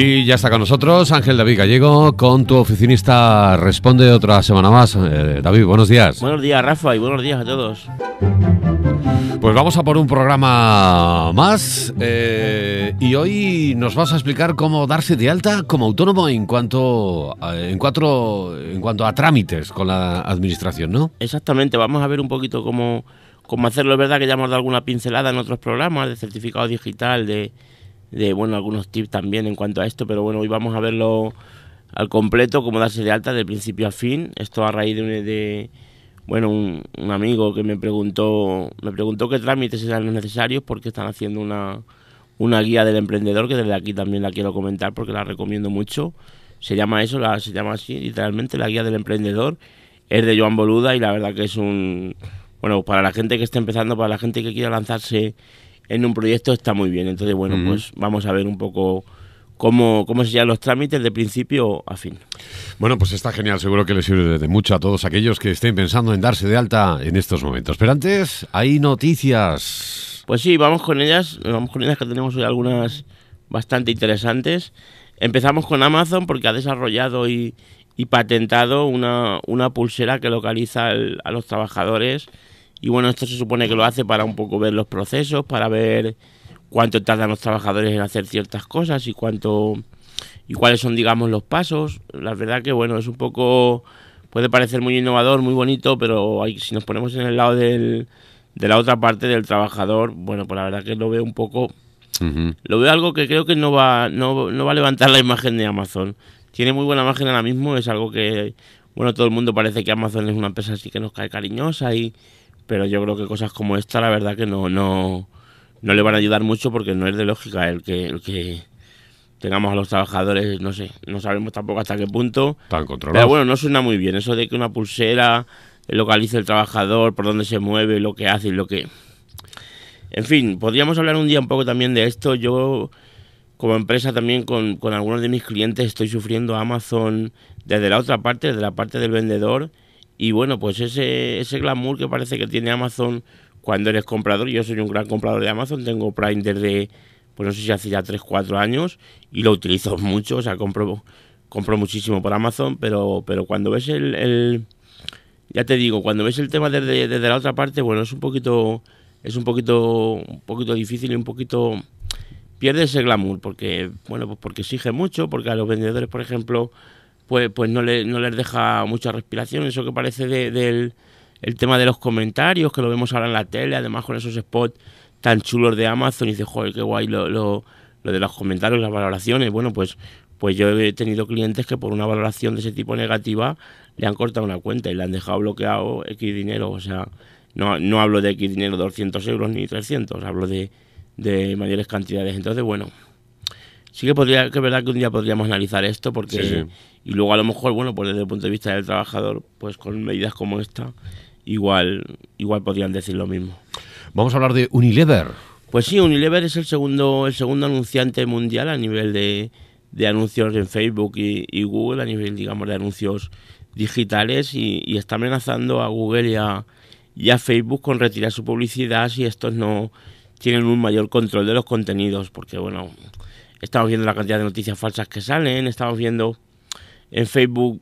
Y ya está con nosotros Ángel David Gallego con tu oficinista Responde otra semana más. Eh, David, buenos días. Buenos días, Rafa, y buenos días a todos. Pues vamos a por un programa más eh, y hoy nos vas a explicar cómo darse de alta como autónomo en cuanto, a, en, cuatro, en cuanto a trámites con la administración, ¿no? Exactamente, vamos a ver un poquito cómo, cómo hacerlo. Es verdad que ya hemos dado alguna pincelada en otros programas de certificado digital, de, de bueno, algunos tips también en cuanto a esto, pero bueno, hoy vamos a verlo al completo, cómo darse de alta de principio a fin. Esto a raíz de, de bueno, un, amigo que me preguntó, me preguntó qué trámites eran los necesarios porque están haciendo una, una guía del emprendedor que desde aquí también la quiero comentar porque la recomiendo mucho. Se llama eso, la, se llama así, literalmente, la guía del emprendedor. Es de Joan Boluda y la verdad que es un, bueno, para la gente que está empezando, para la gente que quiera lanzarse en un proyecto está muy bien. Entonces, bueno, pues vamos a ver un poco cómo, cómo se llaman los trámites de principio a fin. Bueno, pues está genial, seguro que les sirve de mucho a todos aquellos que estén pensando en darse de alta en estos momentos. Pero antes, hay noticias. Pues sí, vamos con ellas, vamos con ellas que tenemos hoy algunas bastante interesantes. Empezamos con Amazon porque ha desarrollado y, patentado una, una, pulsera que localiza a los trabajadores. Y bueno, esto se supone que lo hace para un poco ver los procesos, para ver cuánto tardan los trabajadores en hacer ciertas cosas y cuánto y cuáles son digamos los pasos. La verdad que bueno es un poco puede parecer muy innovador muy bonito pero hay, si nos ponemos en el lado del, de la otra parte del trabajador bueno pues la verdad que lo veo un poco lo veo algo que creo que no va no, no va a levantar la imagen de Amazon. Tiene muy buena imagen ahora mismo es algo que bueno todo el mundo parece que Amazon es una empresa así que nos cae cariñosa y pero yo creo que cosas como esta la verdad que no no no le van a ayudar mucho porque no es de lógica el que, el que tengamos a los trabajadores, no sé, no sabemos tampoco hasta qué punto. Tan controlados. Pero bueno, no suena muy bien eso de que una pulsera localice el trabajador, por dónde se mueve, lo que hace y lo que... En fin, podríamos hablar un día un poco también de esto. Yo, como empresa también con, con algunos de mis clientes, estoy sufriendo Amazon desde la otra parte, desde la parte del vendedor. Y bueno, pues ese, ese glamour que parece que tiene Amazon cuando eres comprador. Yo soy un gran comprador de Amazon, tengo Prime desde, pues no sé si hace ya 3, 4 años y lo utilizo mucho, o sea, compro, compro muchísimo por Amazon, pero, pero cuando ves el, ya te digo, cuando ves el tema desde, desde, la otra parte, bueno, es un poquito, es un poquito, un poquito difícil y un poquito pierde ese glamour porque, bueno, pues porque exige mucho, porque a los vendedores, por ejemplo, pues, pues no, le, no les deja mucha respiración, eso que parece del el tema de los comentarios, que lo vemos ahora en la tele, además con esos spots tan chulos de Amazon, y dice, joder, qué guay lo, lo, de los comentarios, las valoraciones. Bueno, pues, pues yo he tenido clientes que por una valoración de ese tipo negativa le han cortado una cuenta y le han dejado bloqueado X dinero. O sea, no, no hablo de X dinero, 200 euros ni 300, hablo de, de mayores cantidades. Entonces, bueno, sí que podría, que es verdad que un día podríamos analizar esto porque y luego a lo mejor, bueno, pues desde el punto de vista del trabajador, pues con medidas como esta, igual, igual podrían decir lo mismo. Vamos a hablar de Unilever. Pues sí, Unilever es el segundo, el segundo anunciante mundial a nivel de, de anuncios en Facebook y, Google, a nivel, digamos, de anuncios digitales y, está amenazando a Google y a, y a, Facebook con retirar su publicidad si estos no tienen un mayor control de los contenidos, porque bueno, estamos viendo la cantidad de noticias falsas que salen, estamos viendo en Facebook,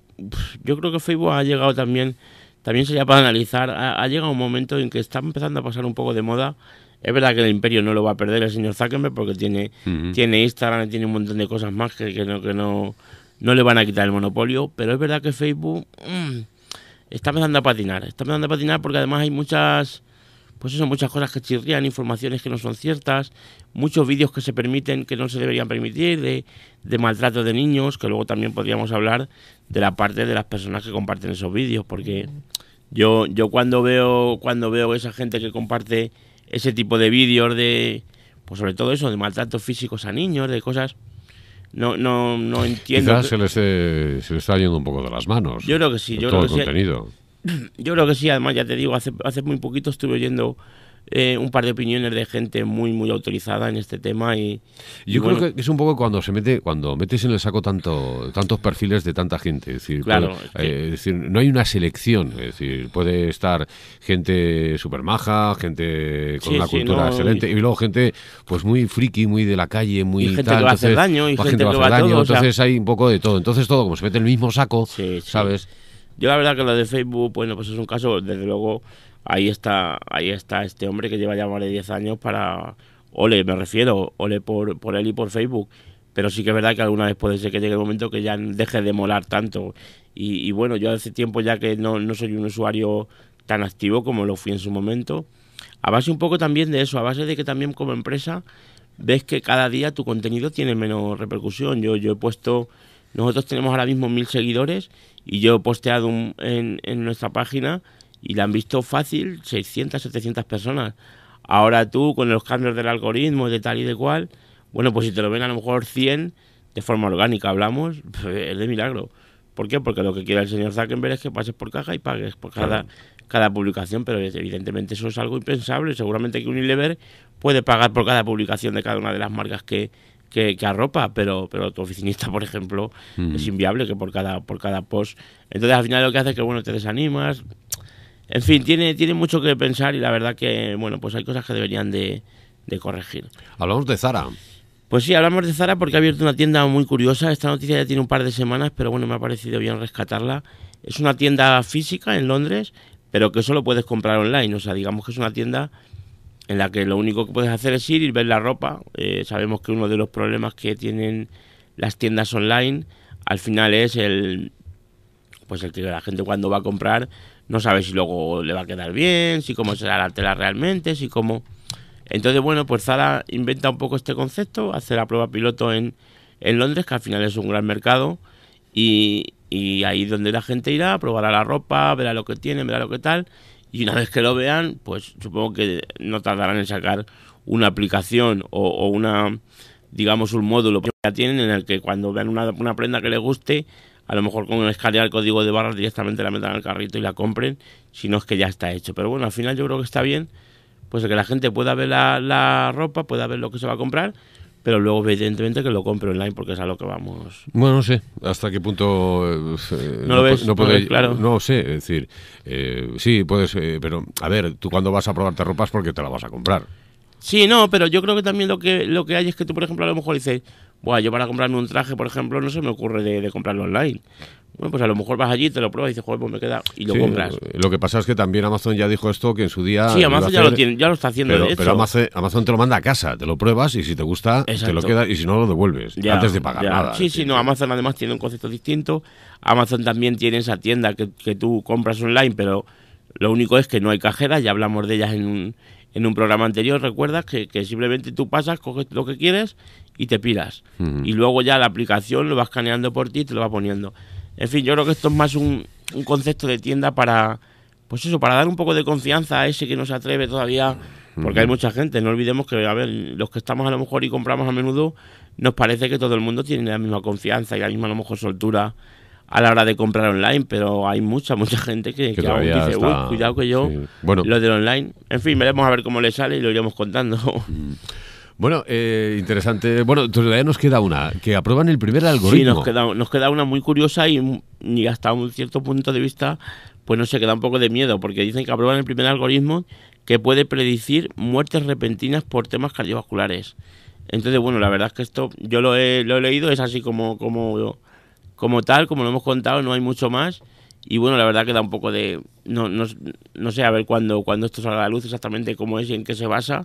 yo creo que Facebook ha llegado también también sería para analizar, ha, llegado un momento en que está empezando a pasar un poco de moda. Es verdad que el imperio no lo va a perder el señor Zuckerberg porque tiene, tiene Instagram, tiene un montón de cosas más que, que, no, que no, no le van a quitar el monopolio, pero es verdad que Facebook mm, está empezando a patinar, está empezando a patinar porque además hay muchas pues eso, muchas cosas que chirrían, informaciones que no son ciertas, muchos vídeos que se permiten que no se deberían permitir, de, de, maltrato de niños, que luego también podríamos hablar de la parte de las personas que comparten esos vídeos, porque yo, yo cuando veo, cuando veo esa gente que comparte ese tipo de vídeos de, pues sobre todo eso, de maltratos físicos a niños, de cosas, no, no, no entiendo. Quizás se, les, se les está yendo un poco de las manos. Yo creo que sí. Yo todo creo el contenido. Yo creo que sí, además ya te digo, hace, hace muy poquito estuve oyendo eh, un par de opiniones de gente muy muy autorizada en este tema y yo creo que es un poco cuando se mete cuando metes en el saco tanto tantos perfiles de tanta gente es decir, claro, es decir no hay una selección es decir puede estar gente súper maja gente con una cultura excelente y... luego gente pues muy friki muy de la calle muy y gente tal, que va a hacer daño y gente, que va a hacer daño entonces hay un poco de todo entonces todo como se mete en el mismo saco sabes yo la verdad que lo de Facebook bueno pues es un caso desde luego ahí está, ahí está este hombre que lleva ya más de 10 años para, ole, me refiero, ole por, por él y por Facebook. Pero sí que es verdad que alguna vez puede ser que llegue el momento que ya deje de molar tanto. Y, bueno, yo hace tiempo ya que no, no soy un usuario tan activo como lo fui en su momento. A base un poco también de eso, a base de que también como empresa ves que cada día tu contenido tiene menos repercusión. Yo, yo he puesto, nosotros tenemos ahora mismo mil seguidores y yo he posteado en, en nuestra página y la han visto fácil 600, 700 personas. Ahora tú, con los cambios del algoritmo, de tal y de cual, bueno, pues si te lo ven a lo mejor 100 de forma orgánica, hablamos, es de milagro. ¿Por qué? Porque lo que quiere el señor Zuckerberg es que pases por caja y pagues por cada, cada publicación, pero evidentemente eso es algo impensable. Seguramente que Unilever puede pagar por cada publicación de cada una de las marcas que, que, arropa, pero, pero tu oficinista, por ejemplo, es inviable que por cada, por cada post. Entonces al final lo que hace es que bueno, te desanimas, en fin, tiene, tiene mucho que pensar y la verdad que, bueno, pues hay cosas que deberían de, corregir. Hablamos de Zara. Pues sí, hablamos de Zara porque ha abierto una tienda muy curiosa. Esta noticia ya tiene un par de semanas, pero bueno, me ha parecido bien rescatarla. Es una tienda física en Londres, pero que solo puedes comprar online. O sea, digamos que es una tienda en la que lo único que puedes hacer es ir y ver la ropa. Eh, sabemos que uno de los problemas que tienen las tiendas online al final es el pues el que la gente cuando va a comprar no sabe si luego le va a quedar bien, si cómo será la tela realmente, si cómo... Entonces, bueno, pues Zara inventa un poco este concepto, hace la prueba piloto en, en Londres, que al final es un gran mercado, y, y ahí donde la gente irá, probará la ropa, verá lo que tiene, verá lo que tal, y una vez que lo vean, pues supongo que no tardarán en sacar una aplicación o, o una, digamos, un módulo que ya tienen en el que cuando vean una, una prenda que les guste, a lo mejor con escanear el código de barras directamente la metan al carrito y la compren, si no es que ya está hecho. Pero bueno, al final yo creo que está bien, pues que la gente pueda ver la, ropa, pueda ver lo que se va a comprar, pero luego evidentemente que lo compre online porque es a lo que vamos. Bueno, no sé hasta qué punto eh, no lo ves, no, puede, claro. No sé, es decir, eh, sí puedes, eh, pero a ver, tú cuando vas a probarte ropas porque te la vas a comprar. Sí, no, pero yo creo que también lo que lo que hay es que tú, por ejemplo, a lo mejor dices, bueno, yo para comprarme un traje, por ejemplo, no se me ocurre de, comprarlo online. Bueno, pues a lo mejor vas allí, te lo pruebas y dices, joder, pues me queda y lo compras. Lo que pasa es que también Amazon ya dijo esto que en su día. Sí, Amazon ya lo tiene, ya lo está haciendo. Pero, pero Amazon, te lo manda a casa, te lo pruebas y si te gusta, te lo quedas y si no lo devuelves antes de pagar nada. Sí, sí, no. Amazon además tiene un concepto distinto. Amazon también tiene esa tienda que, que tú compras online, pero lo único es que no hay cajera. Ya hablamos de ellas en un, en un programa anterior, recuerdas que, simplemente tú pasas, coges lo que quieres y te piras. Y luego ya la aplicación lo vas escaneando por ti y te lo va poniendo. En fin, yo creo que esto es más un, concepto de tienda para, pues eso, para dar un poco de confianza a ese que no se atreve todavía, porque hay mucha gente, no olvidemos que, a ver, los que estamos a lo mejor y compramos a menudo, nos parece que todo el mundo tiene la misma confianza y la misma a lo mejor soltura a la hora de comprar online, pero hay mucha, mucha gente que, que, aún dice, uy, cuidado que yo, bueno. lo del online. En fin, veremos a ver cómo le sale y lo iremos contando. Mm. Bueno, eh, interesante. Bueno, todavía nos queda una, que aprueban el primer algoritmo. Sí, nos queda, nos queda una muy curiosa y, y hasta un cierto punto de vista, pues no se queda un poco de miedo, porque dicen que aprueban el primer algoritmo que puede predecir muertes repentinas por temas cardiovasculares. Entonces, bueno, la verdad es que esto yo lo he, lo he leído, es así como, como como tal, como lo hemos contado, no hay mucho más. Y bueno, la verdad que da un poco de... No, no, no sé, a ver cuándo cuando esto salga a la luz exactamente cómo es y en qué se basa.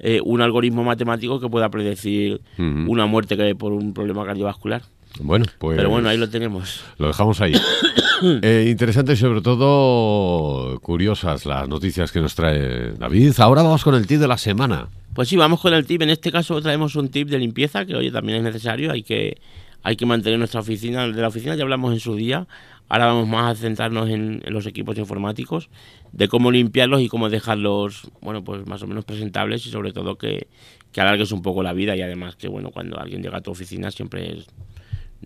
Eh, un algoritmo matemático que pueda predecir una muerte que por un problema cardiovascular. Bueno, pues. Pero bueno, ahí lo tenemos. Lo dejamos ahí. eh, interesante y sobre todo curiosas las noticias que nos trae David. Ahora vamos con el tip de la semana. Pues sí, vamos con el tip. En este caso traemos un tip de limpieza que hoy también es necesario. Hay que hay que mantener nuestra oficina. De la oficina ya hablamos en su día. Ahora vamos más a centrarnos en, los equipos informáticos, de cómo limpiarlos y cómo dejarlos, bueno, pues más o menos presentables y sobre todo que, que alargues un poco la vida y además que, bueno, cuando alguien llega a tu oficina siempre es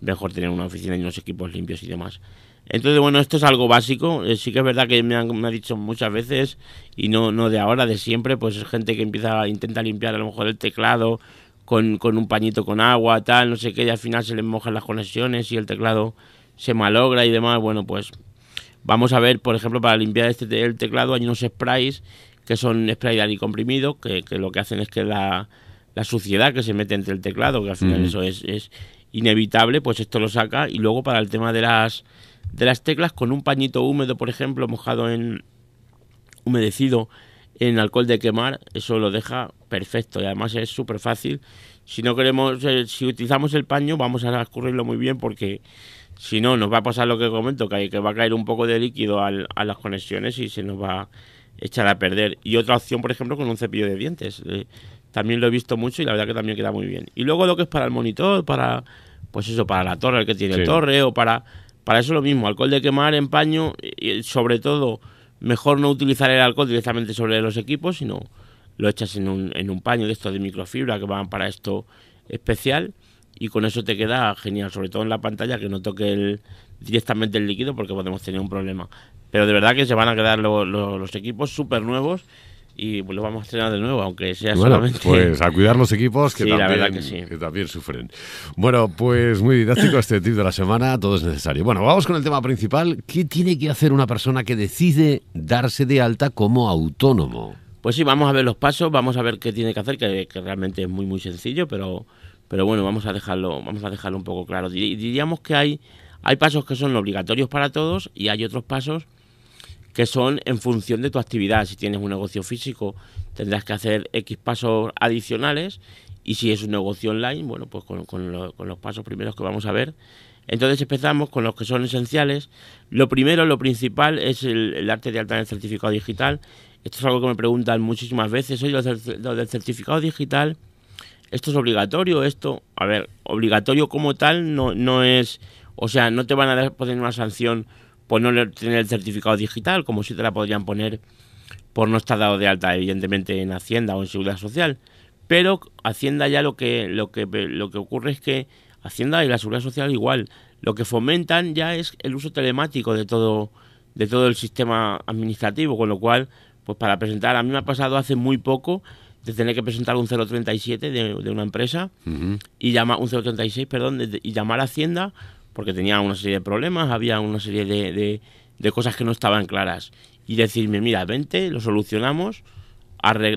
mejor tener una oficina y unos equipos limpios y demás. Entonces, bueno, esto es algo básico. Eh, sí que es verdad que me han, me ha dicho muchas veces, y no, no de ahora, de siempre, pues es gente que empieza, intenta limpiar a lo mejor el teclado con, con un pañito con agua, tal, no sé qué, y al final se les mojan las conexiones y el teclado se malogra y demás. Bueno, pues vamos a ver, por ejemplo, para limpiar este el teclado hay unos sprays que son spray de comprimido, que, que, lo que hacen es que la, la, suciedad que se mete entre el teclado, que al final eso es, es inevitable, pues esto lo saca. Y luego para el tema de las de las teclas con un pañito húmedo, por ejemplo, mojado en humedecido en alcohol de quemar, eso lo deja perfecto y además es súper fácil. Si no queremos, eh, si utilizamos el paño, vamos a escurrirlo muy bien porque si no, nos va a pasar lo que comento, que, que va a caer un poco de líquido al, a las conexiones y se nos va a echar a perder. Y otra opción, por ejemplo, con un cepillo de dientes. Eh, también lo he visto mucho y la verdad que también queda muy bien. Y luego lo que es para el monitor, para, pues eso, para la torre, el que tiene torre o para para eso lo mismo, alcohol de quemar en paño y sobre todo mejor no utilizar el alcohol directamente sobre los equipos, sino lo echas en un, en un paño de estos de microfibra que van para esto especial y con eso te queda genial, sobre todo en la pantalla que no toque el, directamente el líquido porque podemos tener un problema. Pero de verdad que se van a quedar los equipos súper nuevos y lo vamos a estrenar de nuevo, aunque sea bueno, solamente... Pues a cuidar los equipos que, Sí, la también, verdad que sí. que también sufren. Bueno, pues muy didáctico este tip de la semana, todo es necesario. Bueno, vamos con el tema principal. ¿Qué tiene que hacer una persona que decide darse de alta como autónomo? Pues sí, vamos a ver los pasos, vamos a ver qué tiene que hacer, que, que realmente es muy muy sencillo, pero, pero bueno, vamos a dejarlo, vamos a dejarlo un poco claro. Dir- Diríamos que hay, hay pasos que son obligatorios para todos y hay otros pasos que son en función de tu actividad. Si tienes un negocio físico, tendrás que hacer X pasos adicionales y si es un negocio online, bueno, pues con, lo- con los pasos primeros que vamos a ver. Entonces empezamos con los que son esenciales. Lo primero, lo principal es el, arte de alta en el certificado digital. Esto es algo que me preguntan muchísimas veces. Oye, lo del, certificado digital, ¿esto es obligatorio? Esto, a ver, obligatorio como tal no, no es... O sea, no te van a poner una sanción por no tener el certificado digital, como si te la podrían poner por no estar dado de alta, evidentemente, en Hacienda o en Seguridad Social. Pero Hacienda ya lo que, lo que, lo que ocurre es que Hacienda y la Seguridad Social igual, lo que fomentan ya es el uso telemático de todo, de todo el sistema administrativo, con lo cual, pues para presentar, a mí me ha pasado hace muy poco de tener que presentar un 037 de, de una empresa y llamar un 036, perdón, de- y llamar a Hacienda porque tenía una serie de problemas, había una serie de, de- cosas que no estaban claras y decirme, mira, vente, lo solucionamos,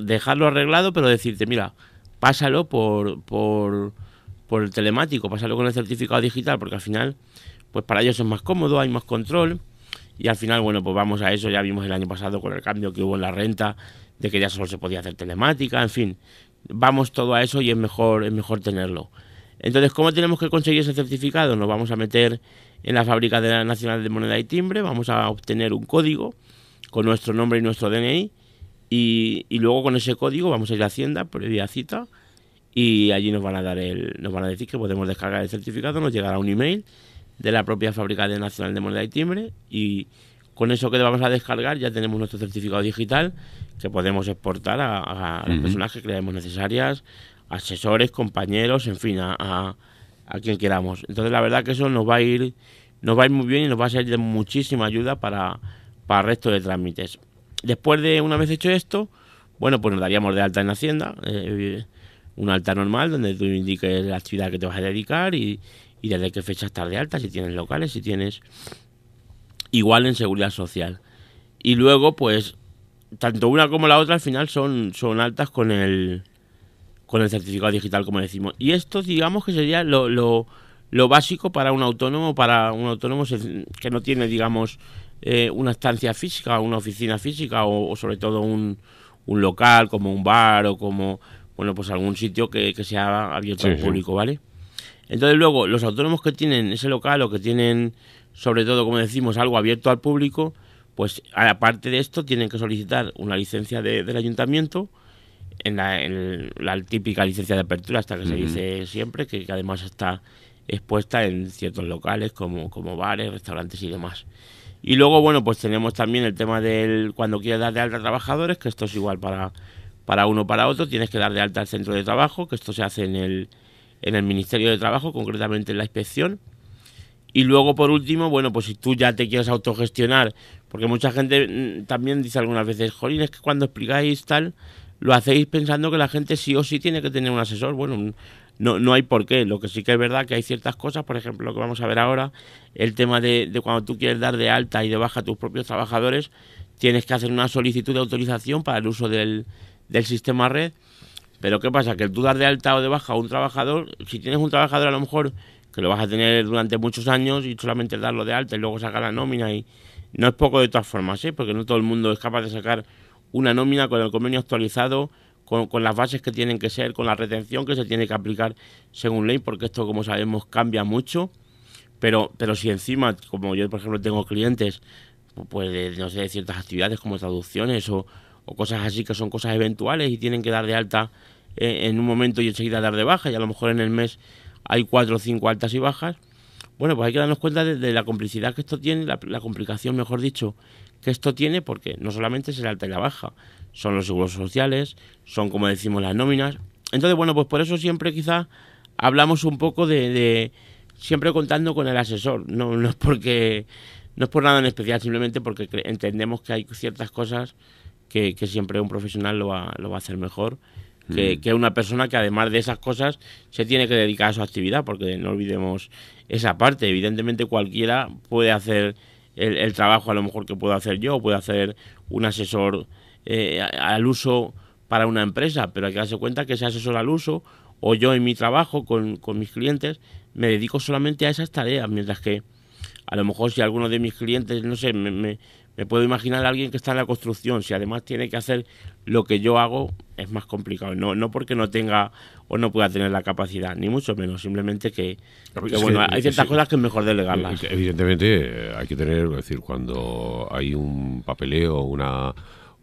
dejarlo arreglado, pero decirte, mira, pásalo por, por, por el telemático, pásalo con el certificado digital, porque al final, pues para ellos es más cómodo, hay más control. Y al final, bueno, pues vamos a eso, ya vimos el año pasado con el cambio que hubo en la renta, de que ya solo se podía hacer telemática, en fin, vamos todo a eso y es mejor, es mejor tenerlo. Entonces, ¿cómo tenemos que conseguir ese certificado? Nos vamos a meter en la fábrica de la Nacional de Moneda y Timbre, vamos a obtener un código con nuestro nombre y nuestro DNI y, y luego con ese código vamos a ir a Hacienda previa cita y allí nos van a dar el, nos van a decir que podemos descargar el certificado, nos llegará un email de la propia fábrica de Nacional de Moneda y Timbre y con eso que vamos a descargar ya tenemos nuestro certificado digital que podemos exportar a, a las personas que creemos necesarias, asesores, compañeros, en fin, a, a- quien queramos. Entonces la verdad que eso nos va a ir, nos va a ir muy bien y nos va a ser de muchísima ayuda para, para el resto de trámites. Después de una vez hecho esto, bueno, pues nos daríamos de alta en Hacienda, eh, un alta normal donde tú indiques la actividad que te vas a dedicar y, y desde qué fecha estás de alta, si tienes locales, si tienes igual en seguridad social. Y luego, pues, tanto una como la otra al final son, son altas con el, con el certificado digital, como decimos. Y esto, digamos que sería lo, lo, lo básico para un autónomo, para un autónomo que no tiene, digamos, eh, una estancia física, una oficina física o, o sobre todo un, un local como un bar o como, bueno, pues algún sitio que, que sea abierto Sí, al sí. público, ¿vale? Entonces luego, los autónomos que tienen ese local o que tienen, sobre todo, como decimos, algo abierto al público, pues aparte de esto tienen que solicitar una licencia de- del ayuntamiento, en la, en la típica licencia de apertura, hasta que se dice siempre, que, que además está expuesta en ciertos locales como, como bares, restaurantes y demás. Y luego, bueno, pues tenemos también el tema del cuando quieres dar de alta a trabajadores, que esto es igual para, para uno o para otro, tienes que dar de alta al centro de trabajo, que esto se hace en el, en el Ministerio de Trabajo, concretamente en la inspección. Y luego, por último, bueno, pues si tú ya te quieres autogestionar, porque mucha gente mm, también dice algunas veces, Jolín, es que cuando explicáis tal, lo hacéis pensando que la gente sí o sí tiene que tener un asesor. Bueno, no, no hay por qué. Lo que sí que es verdad que hay ciertas cosas, por ejemplo, lo que vamos a ver ahora, el tema de, cuando tú quieres dar de alta y de baja a tus propios trabajadores, tienes que hacer una solicitud de autorización para el uso del, del sistema red. Pero ¿qué pasa? Que tú dar de alta o de baja a un trabajador, si tienes un trabajador a lo mejor que lo vas a tener durante muchos años y solamente darlo de alta y luego sacar la nómina y no es poco de todas formas, ¿eh? porque no todo el mundo es capaz de sacar una nómina con el convenio actualizado, con, con, las bases que tienen que ser, con la retención que se tiene que aplicar según ley, porque esto, como sabemos, cambia mucho. Pero, pero si encima, como yo, por ejemplo, tengo clientes, pues de, no sé, de ciertas actividades como traducciones o, o, cosas así que son cosas eventuales y tienen que dar de alta eh, en un momento y enseguida dar de baja, y a lo mejor en el mes hay cuatro o cinco altas y bajas, bueno, pues hay que darnos cuenta de, de la complicidad que esto tiene, la, la, complicación, mejor dicho, que esto tiene, porque no solamente es el alta y la baja, son los seguros sociales, son, como decimos, las nóminas. Entonces, bueno, pues por eso siempre quizá hablamos un poco de, de siempre contando con el asesor, no, no es porque no es por nada en especial, simplemente porque entendemos que hay ciertas cosas que, que siempre un profesional lo va, lo va a hacer mejor que, que, una persona que además de esas cosas se tiene que dedicar a su actividad, porque no olvidemos esa parte. Evidentemente cualquiera puede hacer el, trabajo a lo mejor que puedo hacer yo, puede hacer un asesor eh, al uso para una empresa, pero hay que darse cuenta que ese asesor al uso o yo en mi trabajo con, con mis clientes me dedico solamente a esas tareas, mientras que a lo mejor si alguno de mis clientes, no sé, me, me, me, puedo imaginar a alguien que está en la construcción, si además tiene que hacer lo que yo hago, es más complicado. No, no porque no tenga o no pueda tener la capacidad, ni mucho menos, simplemente que, que bueno, que, hay ciertas sí, cosas que es mejor delegarlas. Evidentemente hay que tener, es decir, cuando hay un papeleo, una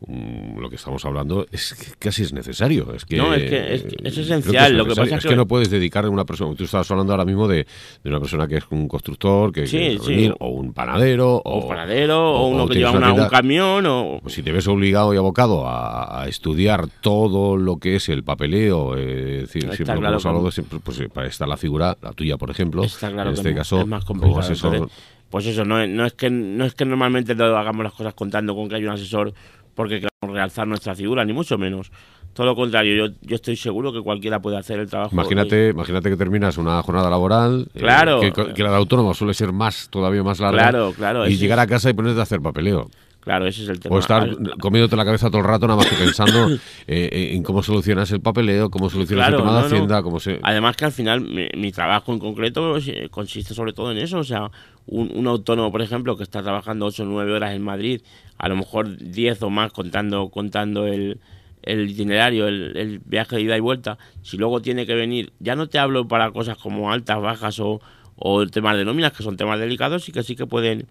um, lo que estamos hablando es que casi es necesario. Es que, no, es que es, es esencial. Que es lo que pasa es que, que, no puedes dedicar a una persona. Tú estabas hablando ahora mismo de, de una persona que es un constructor, que, sí, que sí. venir, o un panadero, o, un panadero, o, o uno que lleva una, un camión. O... Si te ves obligado y abocado a, a, estudiar todo lo que es el papeleo, eh, es decir, está siempre claro hablado, siempre, pues está la figura, la tuya, por ejemplo. Está claro en este caso, es más complicado. Asesor, Entonces, pues eso, no, no, es que, no es que normalmente lo hagamos las cosas contando con que hay un asesor porque queramos realzar nuestra figura, ni mucho menos. Todo lo contrario, yo, yo estoy seguro que cualquiera puede hacer el trabajo. Imagínate, imagínate que terminas una jornada laboral, claro, eh, que, que, la de autónomo suele ser más, todavía más larga, claro, claro, y llegar a casa y ponerte a hacer papeleo. Claro, ese es el tema. O estar comiéndote la cabeza todo el rato, nada más que pensando eh, en cómo solucionas el papeleo, cómo solucionas claro, el tema no, de Hacienda, no. cómo se... Además que al final mi, mi, trabajo en concreto consiste sobre todo en eso, o sea, un, un autónomo, por ejemplo, que está trabajando 8 o 9 horas en Madrid, a lo mejor 10 o más contando, contando el, el itinerario, el, el, viaje de ida y vuelta, si luego tiene que venir, ya no te hablo para cosas como altas, bajas o, o temas de nóminas, que son temas delicados y que sí que pueden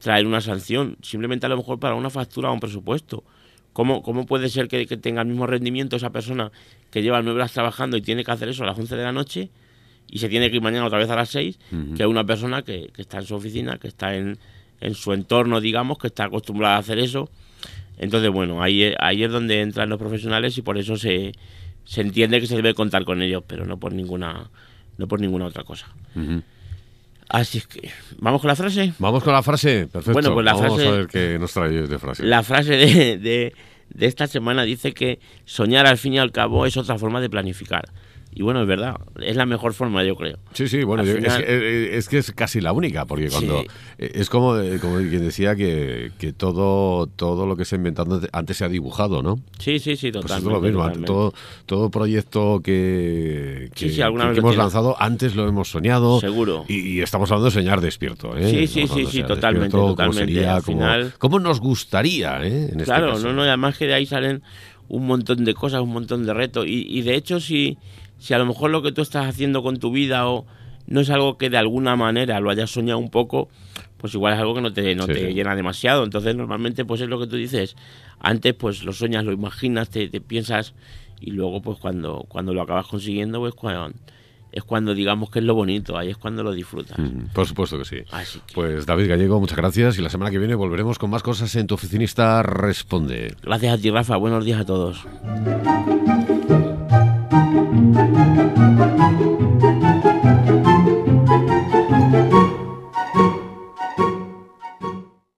traer una sanción, simplemente a lo mejor para una factura o un presupuesto. ¿Cómo, cómo puede ser que, que, tenga el mismo rendimiento esa persona que lleva nueve horas trabajando y tiene que hacer eso a las 11 de la noche y se tiene que ir mañana otra vez a las 6 uh -huh. que una persona que, que, está en su oficina, que está en, en, su entorno, digamos, que está acostumbrada a hacer eso? Entonces, bueno, ahí, ahí es donde entran los profesionales y por eso se, se entiende que se debe contar con ellos, pero no por ninguna, no por ninguna otra cosa. Uh -huh. Así es que, ¿vamos con la frase? Vamos con la frase, perfecto. Bueno, pues la Vamos frase, a ver qué nos trae de frase. La frase de, de, de, esta semana dice que soñar al fin y al cabo es otra forma de planificar. Y bueno, es verdad, es la mejor forma, yo creo. Sí, sí, bueno, yo, final... es, que, es, que, es casi la única, porque cuando. Sí. Es como, como quien decía que, que, todo, todo lo que se ha inventado antes se ha dibujado, ¿no? Sí, sí, sí, totalmente. Pues es lo mismo, totalmente. todo, todo proyecto que, que, sí, sí, alguna que hemos lanzado, antes lo hemos soñado. Seguro. Y, y, estamos hablando de soñar despierto, ¿eh? Sí, sí, sí, sí, totalmente. totalmente. ¿Cómo sería? Al final... ¿Cómo, ¿Cómo, nos gustaría, eh? En claro, este caso. no, no, además que de ahí salen un montón de cosas, un montón de retos. Y, y de hecho, si si a lo mejor lo que tú estás haciendo con tu vida o no es algo que de alguna manera lo hayas soñado un poco, pues igual es algo que no te, no sí, te sí. llena demasiado. Entonces normalmente pues es lo que tú dices, antes pues lo sueñas, lo imaginas, te, te piensas y luego pues cuando, cuando lo acabas consiguiendo pues cuando, es cuando digamos que es lo bonito, ahí es cuando lo disfrutas. Mm, por supuesto que sí. Así que... Pues David Gallego, muchas gracias y la semana que viene volveremos con más cosas en Tu Oficinista Responde. Gracias a ti Rafa, buenos días a todos. Thank you.